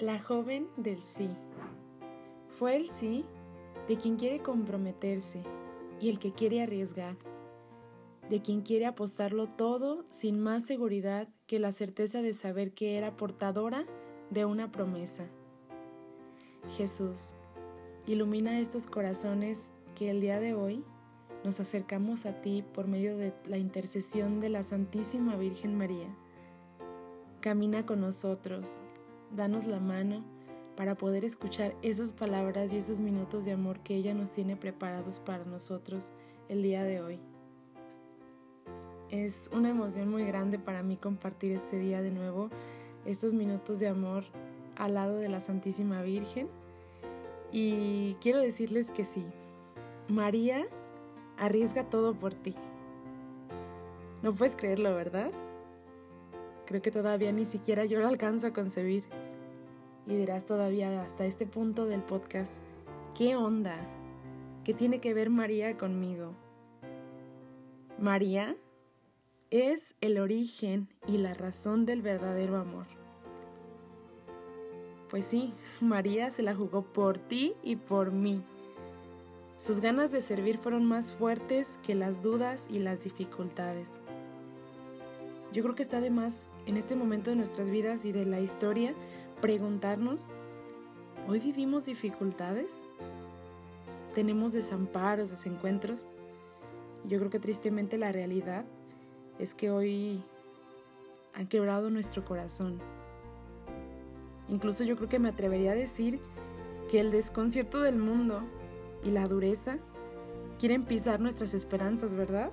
La joven del sí. Fue el sí de quien quiere comprometerse y el que quiere arriesgar, de quien quiere apostarlo todo sin más seguridad que la certeza de saber que era portadora de una promesa. Jesús, ilumina estos corazones que el día de hoy nos acercamos a ti por medio de la intercesión de la Santísima Virgen María. Camina con nosotros danos la mano para poder escuchar esas palabras y esos minutos de amor que ella nos tiene preparados para nosotros el día de hoy. Es una emoción muy grande para mí compartir este día de nuevo, estos minutos de amor al lado de la Santísima Virgen. Y quiero decirles que sí, María arriesga todo por ti. No puedes creerlo, ¿verdad? Creo que todavía ni siquiera yo lo alcanzo a concebir. Y dirás todavía hasta este punto del podcast, ¿qué onda? ¿Qué tiene que ver María conmigo? María es el origen y la razón del verdadero amor. Pues sí, María se la jugó por ti y por mí. Sus ganas de servir fueron más fuertes que las dudas y las dificultades. Yo creo que está de más en este momento de nuestras vidas y de la historia preguntarnos, ¿hoy vivimos dificultades? ¿Tenemos desamparos, desencuentros? Yo creo que tristemente la realidad es que hoy han quebrado nuestro corazón. Incluso yo creo que me atrevería a decir que el desconcierto del mundo y la dureza quieren pisar nuestras esperanzas, ¿verdad?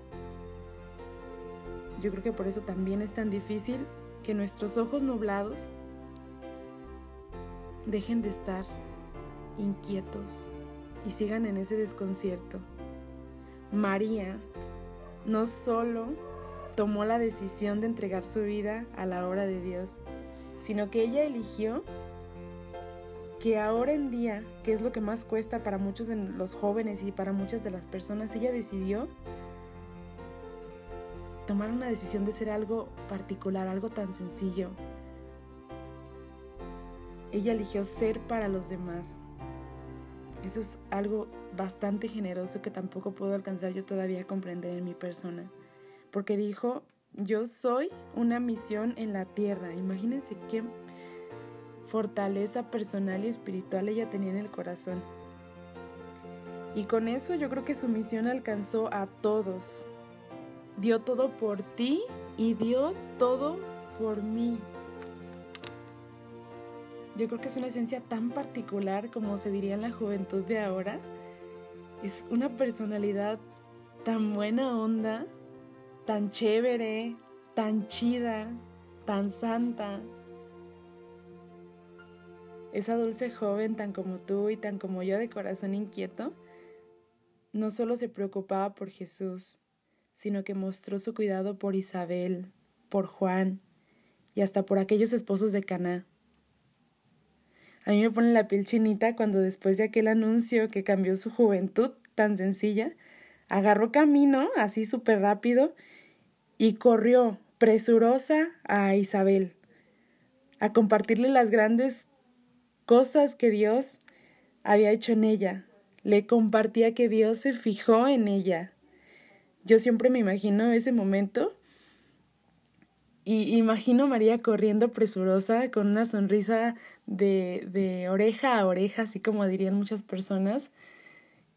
Yo creo que por eso también es tan difícil que nuestros ojos nublados dejen de estar inquietos y sigan en ese desconcierto. María no solo tomó la decisión de entregar su vida a la obra de Dios, sino que ella eligió que ahora en día, que es lo que más cuesta para muchos de los jóvenes y para muchas de las personas, ella decidió tomar una decisión de ser algo particular, algo tan sencillo. Ella eligió ser para los demás. Eso es algo bastante generoso que tampoco puedo alcanzar yo todavía a comprender en mi persona. Porque dijo, yo soy una misión en la tierra. Imagínense qué fortaleza personal y espiritual ella tenía en el corazón. Y con eso yo creo que su misión alcanzó a todos, dio todo por ti y dio todo por mí. Yo creo que es una esencia tan particular como se diría en la juventud de ahora. Es una personalidad tan buena onda, tan chévere, tan chida, tan santa. Esa dulce joven tan como tú y tan como yo de corazón inquieto, no solo se preocupaba por Jesús, sino que mostró su cuidado por Isabel, por Juan y hasta por aquellos esposos de Caná. A mí me pone la piel chinita cuando después de aquel anuncio que cambió su juventud tan sencilla, agarró camino así súper rápido y corrió presurosa a Isabel a compartirle las grandes cosas que Dios había hecho en ella. Le compartía que Dios se fijó en ella, yo siempre me imagino ese momento y imagino a María corriendo presurosa con una sonrisa de, de oreja a oreja, así como dirían muchas personas,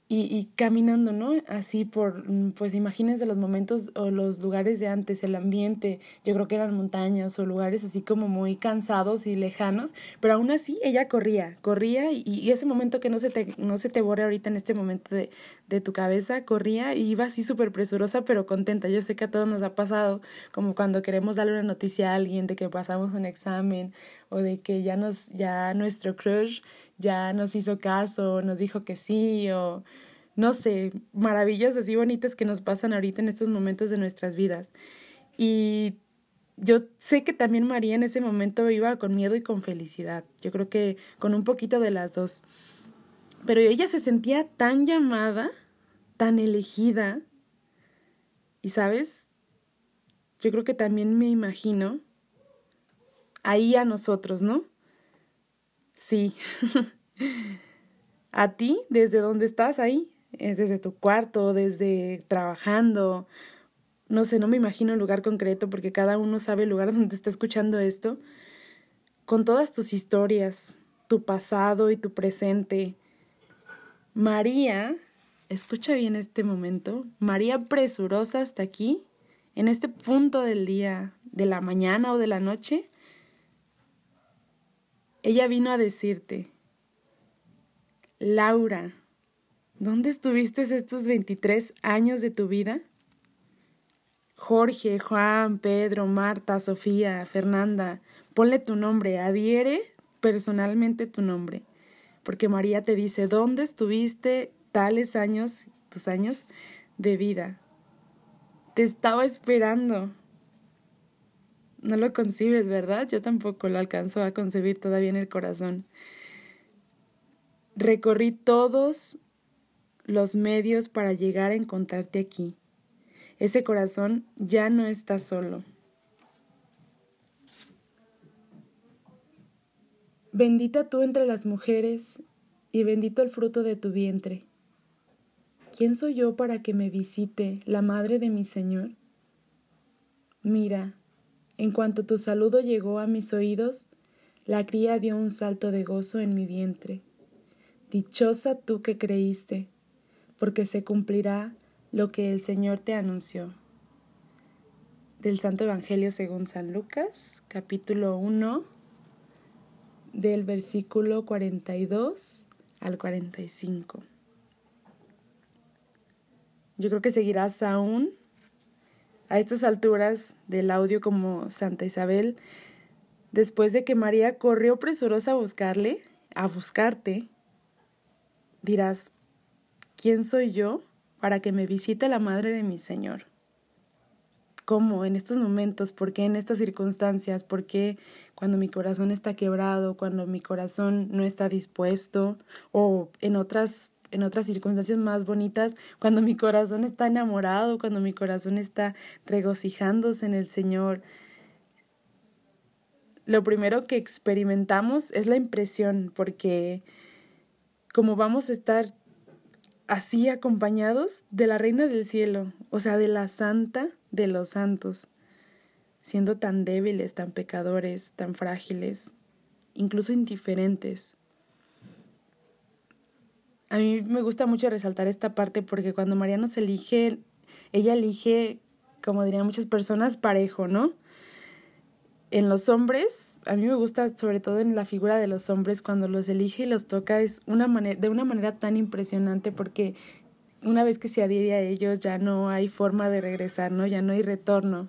y, y, caminando, ¿no? Así por, mm, pues imagínense los momentos o los lugares de antes, el ambiente, yo creo que eran montañas o lugares así como muy cansados y lejanos, pero aún así ella corría, corría y, y ese momento que no se te, no se te borre ahorita en este momento de, de tu cabeza, corría y iba así súper presurosa pero contenta. Yo sé que a todos nos ha pasado, como cuando queremos darle una noticia a alguien de que pasamos un examen o de que ya nos, ya nuestro crush ya nos hizo caso, nos dijo que sí, o no sé, maravillas así bonitas que nos pasan ahorita en estos momentos de nuestras vidas. Y yo sé que también María en ese momento iba con miedo y con felicidad. Yo creo que con un poquito de las dos. Pero ella se sentía tan llamada, tan elegida. Y sabes, yo creo que también me imagino ahí a nosotros, ¿no? Sí. a ti, desde donde estás ahí, eh, desde tu cuarto, desde trabajando. No sé, no me imagino un lugar concreto porque cada uno sabe el lugar donde está escuchando esto. Con todas tus historias, tu pasado y tu presente. María, escucha bien este momento, María presurosa hasta aquí, en este punto del día, de la mañana o de la noche, ella vino a decirte, Laura, ¿dónde estuviste estos 23 años de tu vida? Jorge, Juan, Pedro, Marta, Sofía, Fernanda, ponle tu nombre, adhiere personalmente tu nombre, porque María te dice, ¿dónde estuviste tales años, tus años de vida? Te estaba esperando no lo concibes, ¿verdad? Yo tampoco lo alcanzo a concebir todavía en el corazón. Recorrí todos los medios para llegar a encontrarte aquí. Ese corazón ya no está solo. Bendita tú entre las mujeres y bendito el fruto de tu vientre. ¿Quién soy yo para que me visite la madre de mi Señor? Mira, en cuanto tu saludo llegó a mis oídos, la cría dio un salto de gozo en mi vientre. Dichosa tú que creíste, porque se cumplirá lo que el Señor te anunció. Del Santo Evangelio según San Lucas, capítulo 1, del versículo 42 al 45. Yo creo que seguirás aún a estas alturas del audio como Santa Isabel, después de que María corrió presurosa a buscarle, a buscarte, dirás, ¿quién soy yo para que me visite la madre de mi Señor? ¿Cómo en estos momentos? ¿Por qué en estas circunstancias? ¿Por qué cuando mi corazón está quebrado, cuando mi corazón no está dispuesto o en otras en otras circunstancias más bonitas, cuando mi corazón está enamorado, cuando mi corazón está regocijándose en el Señor. Lo primero que experimentamos es la impresión, porque como vamos a estar así acompañados de la Reina del Cielo, o sea, de la Santa de los Santos, siendo tan débiles, tan pecadores, tan frágiles, incluso indiferentes a mí me gusta mucho resaltar esta parte porque cuando María nos elige, ella elige, como dirían muchas personas, parejo, ¿no? En los hombres, a mí me gusta sobre todo en la figura de los hombres, cuando los elige y los toca, es una manera, de una manera tan impresionante porque una vez que se adhiere a ellos ya no hay forma de regresar, ¿no? Ya no hay retorno.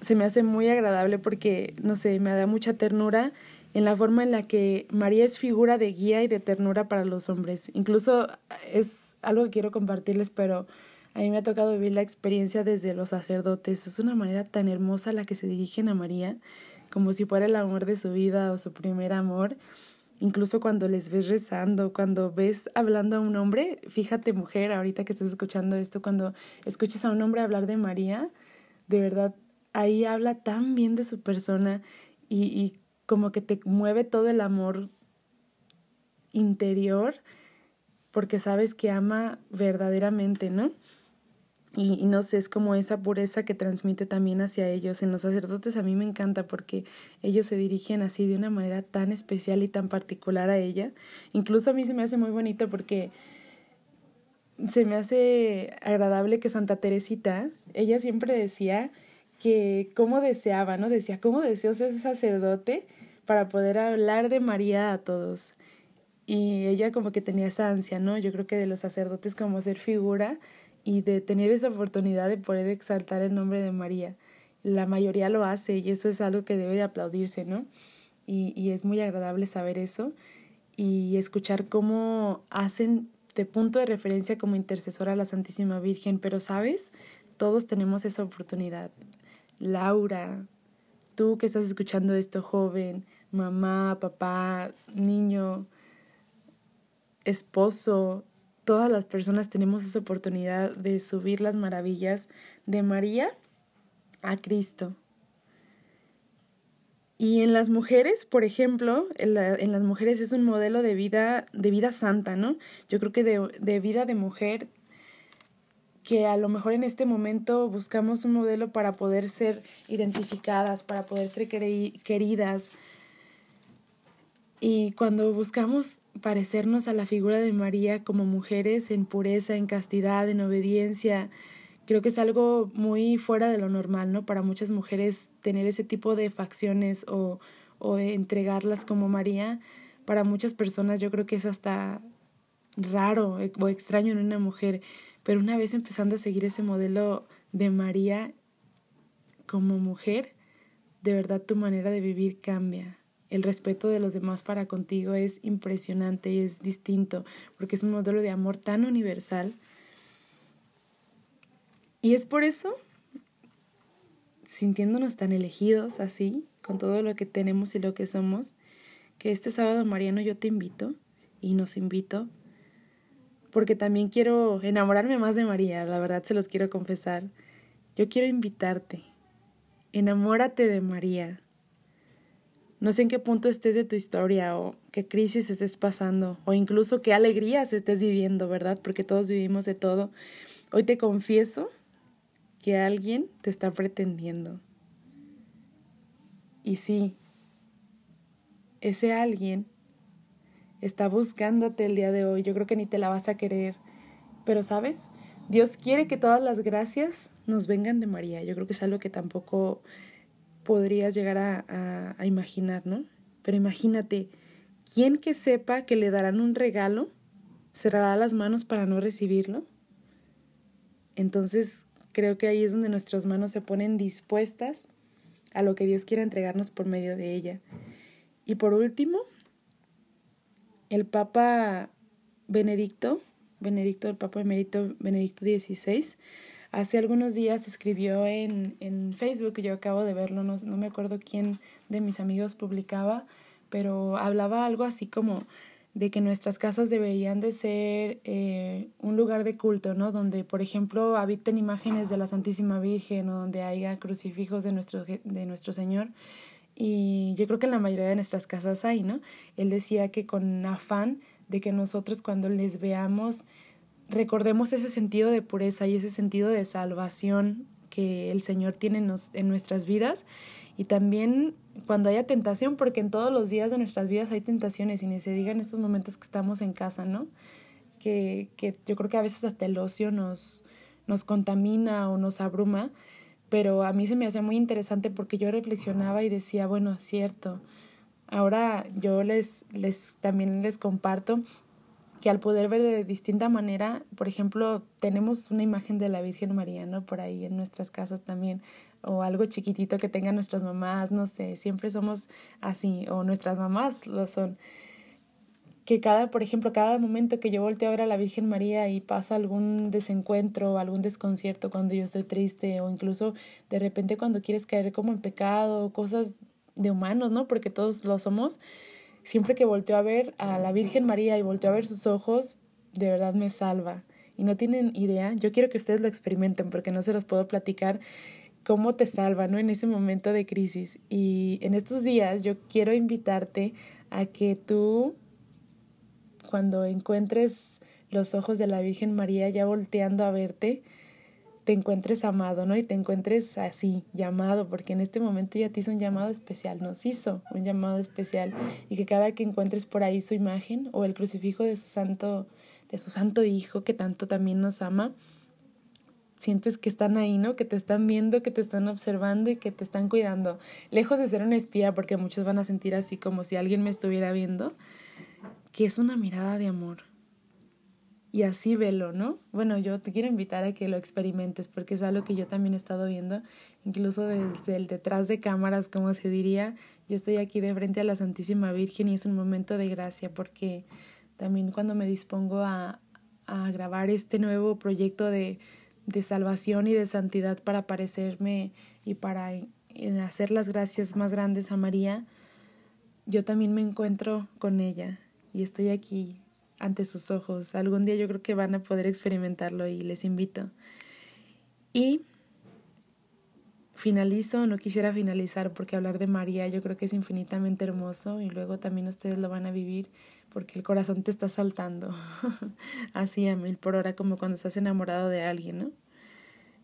Se me hace muy agradable porque, no sé, me da mucha ternura en la forma en la que María es figura de guía y de ternura para los hombres. Incluso es algo que quiero compartirles, pero a mí me ha tocado vivir la experiencia desde los sacerdotes. Es una manera tan hermosa la que se dirigen a María, como si fuera el amor de su vida o su primer amor. Incluso cuando les ves rezando, cuando ves hablando a un hombre, fíjate mujer, ahorita que estás escuchando esto, cuando escuches a un hombre hablar de María, de verdad, ahí habla tan bien de su persona y, y como que te mueve todo el amor interior porque sabes que ama verdaderamente, ¿no? Y, no sé, es como esa pureza que transmite también hacia ellos. En los sacerdotes a mí me encanta porque ellos se dirigen así de una manera tan especial y tan particular a ella. Incluso a mí se me hace muy bonito porque se me hace agradable que Santa Teresita, ella siempre decía que cómo deseaba, ¿no? Decía, cómo deseo ser sacerdote para poder hablar de María a todos. Y ella como que tenía esa ansia, ¿no? Yo creo que de los sacerdotes como ser figura y de tener esa oportunidad de poder exaltar el nombre de María. La mayoría lo hace y eso es algo que debe de aplaudirse, ¿no? Y, y es muy agradable saber eso y escuchar cómo hacen de punto de referencia como intercesora a la Santísima Virgen, pero sabes, todos tenemos esa oportunidad. Laura, tú que estás escuchando esto joven, mamá, papá, niño, esposo, todas las personas tenemos esa oportunidad de subir las maravillas de María a Cristo. Y en las mujeres, por ejemplo, en, las mujeres es un modelo de vida, de vida santa, ¿no? Yo creo que de, de vida de mujer que a lo mejor en este momento buscamos un modelo para poder ser identificadas, para poder ser queridas. Y cuando buscamos parecernos a la figura de María como mujeres en pureza, en castidad, en obediencia, creo que es algo muy fuera de lo normal, ¿no? Para muchas mujeres tener ese tipo de facciones o, o entregarlas como María, para muchas personas yo creo que es hasta raro o extraño en una mujer, pero una vez empezando a seguir ese modelo de María como mujer, de verdad tu manera de vivir cambia. El respeto de los demás para contigo es impresionante y es distinto, porque es un modelo de amor tan universal y es por eso, sintiéndonos tan elegidos así, con todo lo que tenemos y lo que somos, que este sábado, Mariano, yo te invito y nos invito, porque también quiero enamorarme más de María, la verdad se los quiero confesar. Yo quiero invitarte, enamórate de María. No sé en qué punto estés de tu historia o qué crisis estés pasando o incluso qué alegrías estés viviendo, ¿verdad? Porque todos vivimos de todo. Hoy te confieso que alguien te está pretendiendo. Y sí, ese alguien está buscándote el día de hoy. Yo creo que ni te la vas a querer. Pero sabes, Dios quiere que todas las gracias nos vengan de María. Yo creo que es algo que tampoco podrías llegar a, a, imaginar, ¿no? Pero imagínate, ¿quién que sepa que le darán un regalo cerrará las manos para no recibirlo? Entonces, Creo que ahí es donde nuestras manos se ponen dispuestas a lo que Dios quiere entregarnos por medio de ella. Y por último, el Papa Benedicto, Benedicto, el Papa Emérito Benedicto XVI, hace algunos días escribió en, en Facebook, yo acabo de verlo, no, no me acuerdo quién de mis amigos publicaba, pero hablaba algo así como de que nuestras casas deberían de ser eh, un lugar de culto, ¿no? Donde, por ejemplo, habiten imágenes de la Santísima Virgen o donde haya crucifijos de nuestro, de nuestro Señor. Y yo creo que en la mayoría de nuestras casas hay, ¿no? Él decía que con afán de que nosotros cuando les veamos recordemos ese sentido de pureza y ese sentido de salvación que el Señor tiene en nuestras vidas y también cuando haya tentación, porque en todos los días de nuestras vidas hay tentaciones y ni se diga en estos momentos que estamos en casa, ¿no? Que, que yo creo que a veces hasta el ocio nos, nos contamina o nos abruma, pero a mí se me hacía muy interesante porque yo reflexionaba y decía, bueno, cierto, ahora yo les, les también les comparto que al poder ver de distinta manera, por ejemplo, tenemos una imagen de la Virgen María, ¿no? Por ahí en nuestras casas también, o algo chiquitito que tengan nuestras mamás, no sé, siempre somos así, o nuestras mamás lo son. Que cada, por ejemplo, cada momento que yo volteo a ver a la Virgen María y pasa algún desencuentro, algún desconcierto cuando yo estoy triste, o incluso de repente cuando quieres caer como en pecado, cosas de humanos, ¿no? Porque todos lo somos. Siempre que volteo a ver a la Virgen María y volteo a ver sus ojos, de verdad me salva. Y no tienen idea, yo quiero que ustedes lo experimenten porque no se los puedo platicar cómo te salva. En ese momento de crisis. Y en estos días yo quiero invitarte a que tú, cuando encuentres los ojos de la Virgen María ya volteando a verte, te encuentres amado, ¿no? Y te encuentres así, llamado, porque en este momento ya te hizo un llamado especial, nos hizo un llamado especial, y que cada que encuentres por ahí su imagen o el crucifijo de su santo, de su santo hijo que tanto también nos ama, sientes que están ahí, ¿no? Que te están viendo, que te están observando y que te están cuidando. Lejos de ser una espía, porque muchos van a sentir así como si alguien me estuviera viendo, que es una mirada de amor. Y así velo, ¿no? Bueno, yo te quiero invitar a que lo experimentes porque es algo que yo también he estado viendo, incluso desde el detrás de cámaras, como se diría. Yo estoy aquí de frente a la Santísima Virgen y es un momento de gracia porque también cuando me dispongo a, a grabar este nuevo proyecto de de salvación y de santidad para parecerme y para eh, hacer las gracias más grandes a María, yo también me encuentro con ella y estoy aquí ante sus ojos. Algún día yo creo que van a poder experimentarlo y les invito. Y finalizo, no quisiera finalizar porque hablar de María yo creo que es infinitamente hermoso y luego también ustedes lo van a vivir porque el corazón te está saltando así a mil por hora como cuando estás enamorado de alguien, ¿no?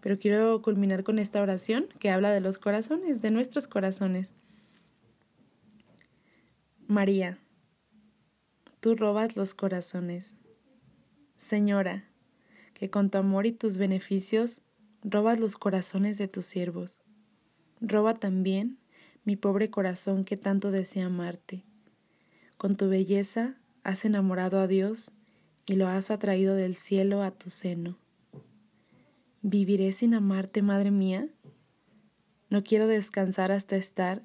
Pero quiero culminar con esta oración que habla de los corazones, de nuestros corazones. María, tú robas los corazones. Señora, que con tu amor y tus beneficios robas los corazones de tus siervos. Roba también mi pobre corazón que tanto desea amarte. Con tu belleza has enamorado a Dios y lo has atraído del cielo a tu seno. ¿Viviré sin amarte, Madre mía? No quiero descansar hasta estar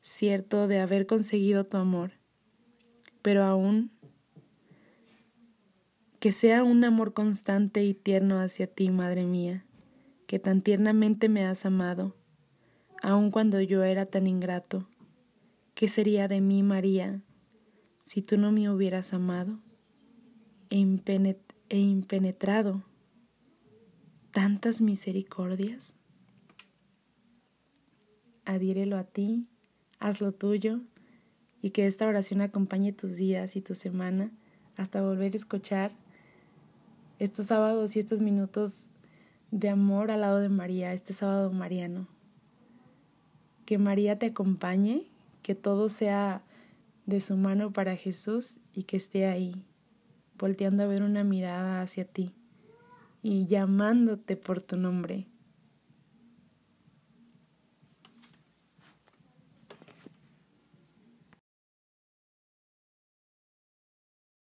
cierto de haber conseguido tu amor, pero aún que sea un amor constante y tierno hacia ti, Madre mía, que tan tiernamente me has amado, aun cuando yo era tan ingrato. ¿Qué sería de mí, María, si tú no me hubieras amado e, e impenetrado tantas misericordias? Adírelo a ti, hazlo tuyo y que esta oración acompañe tus días y tu semana hasta volver a escuchar estos sábados y estos minutos de amor al lado de María, este sábado mariano. Que María te acompañe, que todo sea de su mano para Jesús y que esté ahí, volteando a ver una mirada hacia ti y llamándote por tu nombre.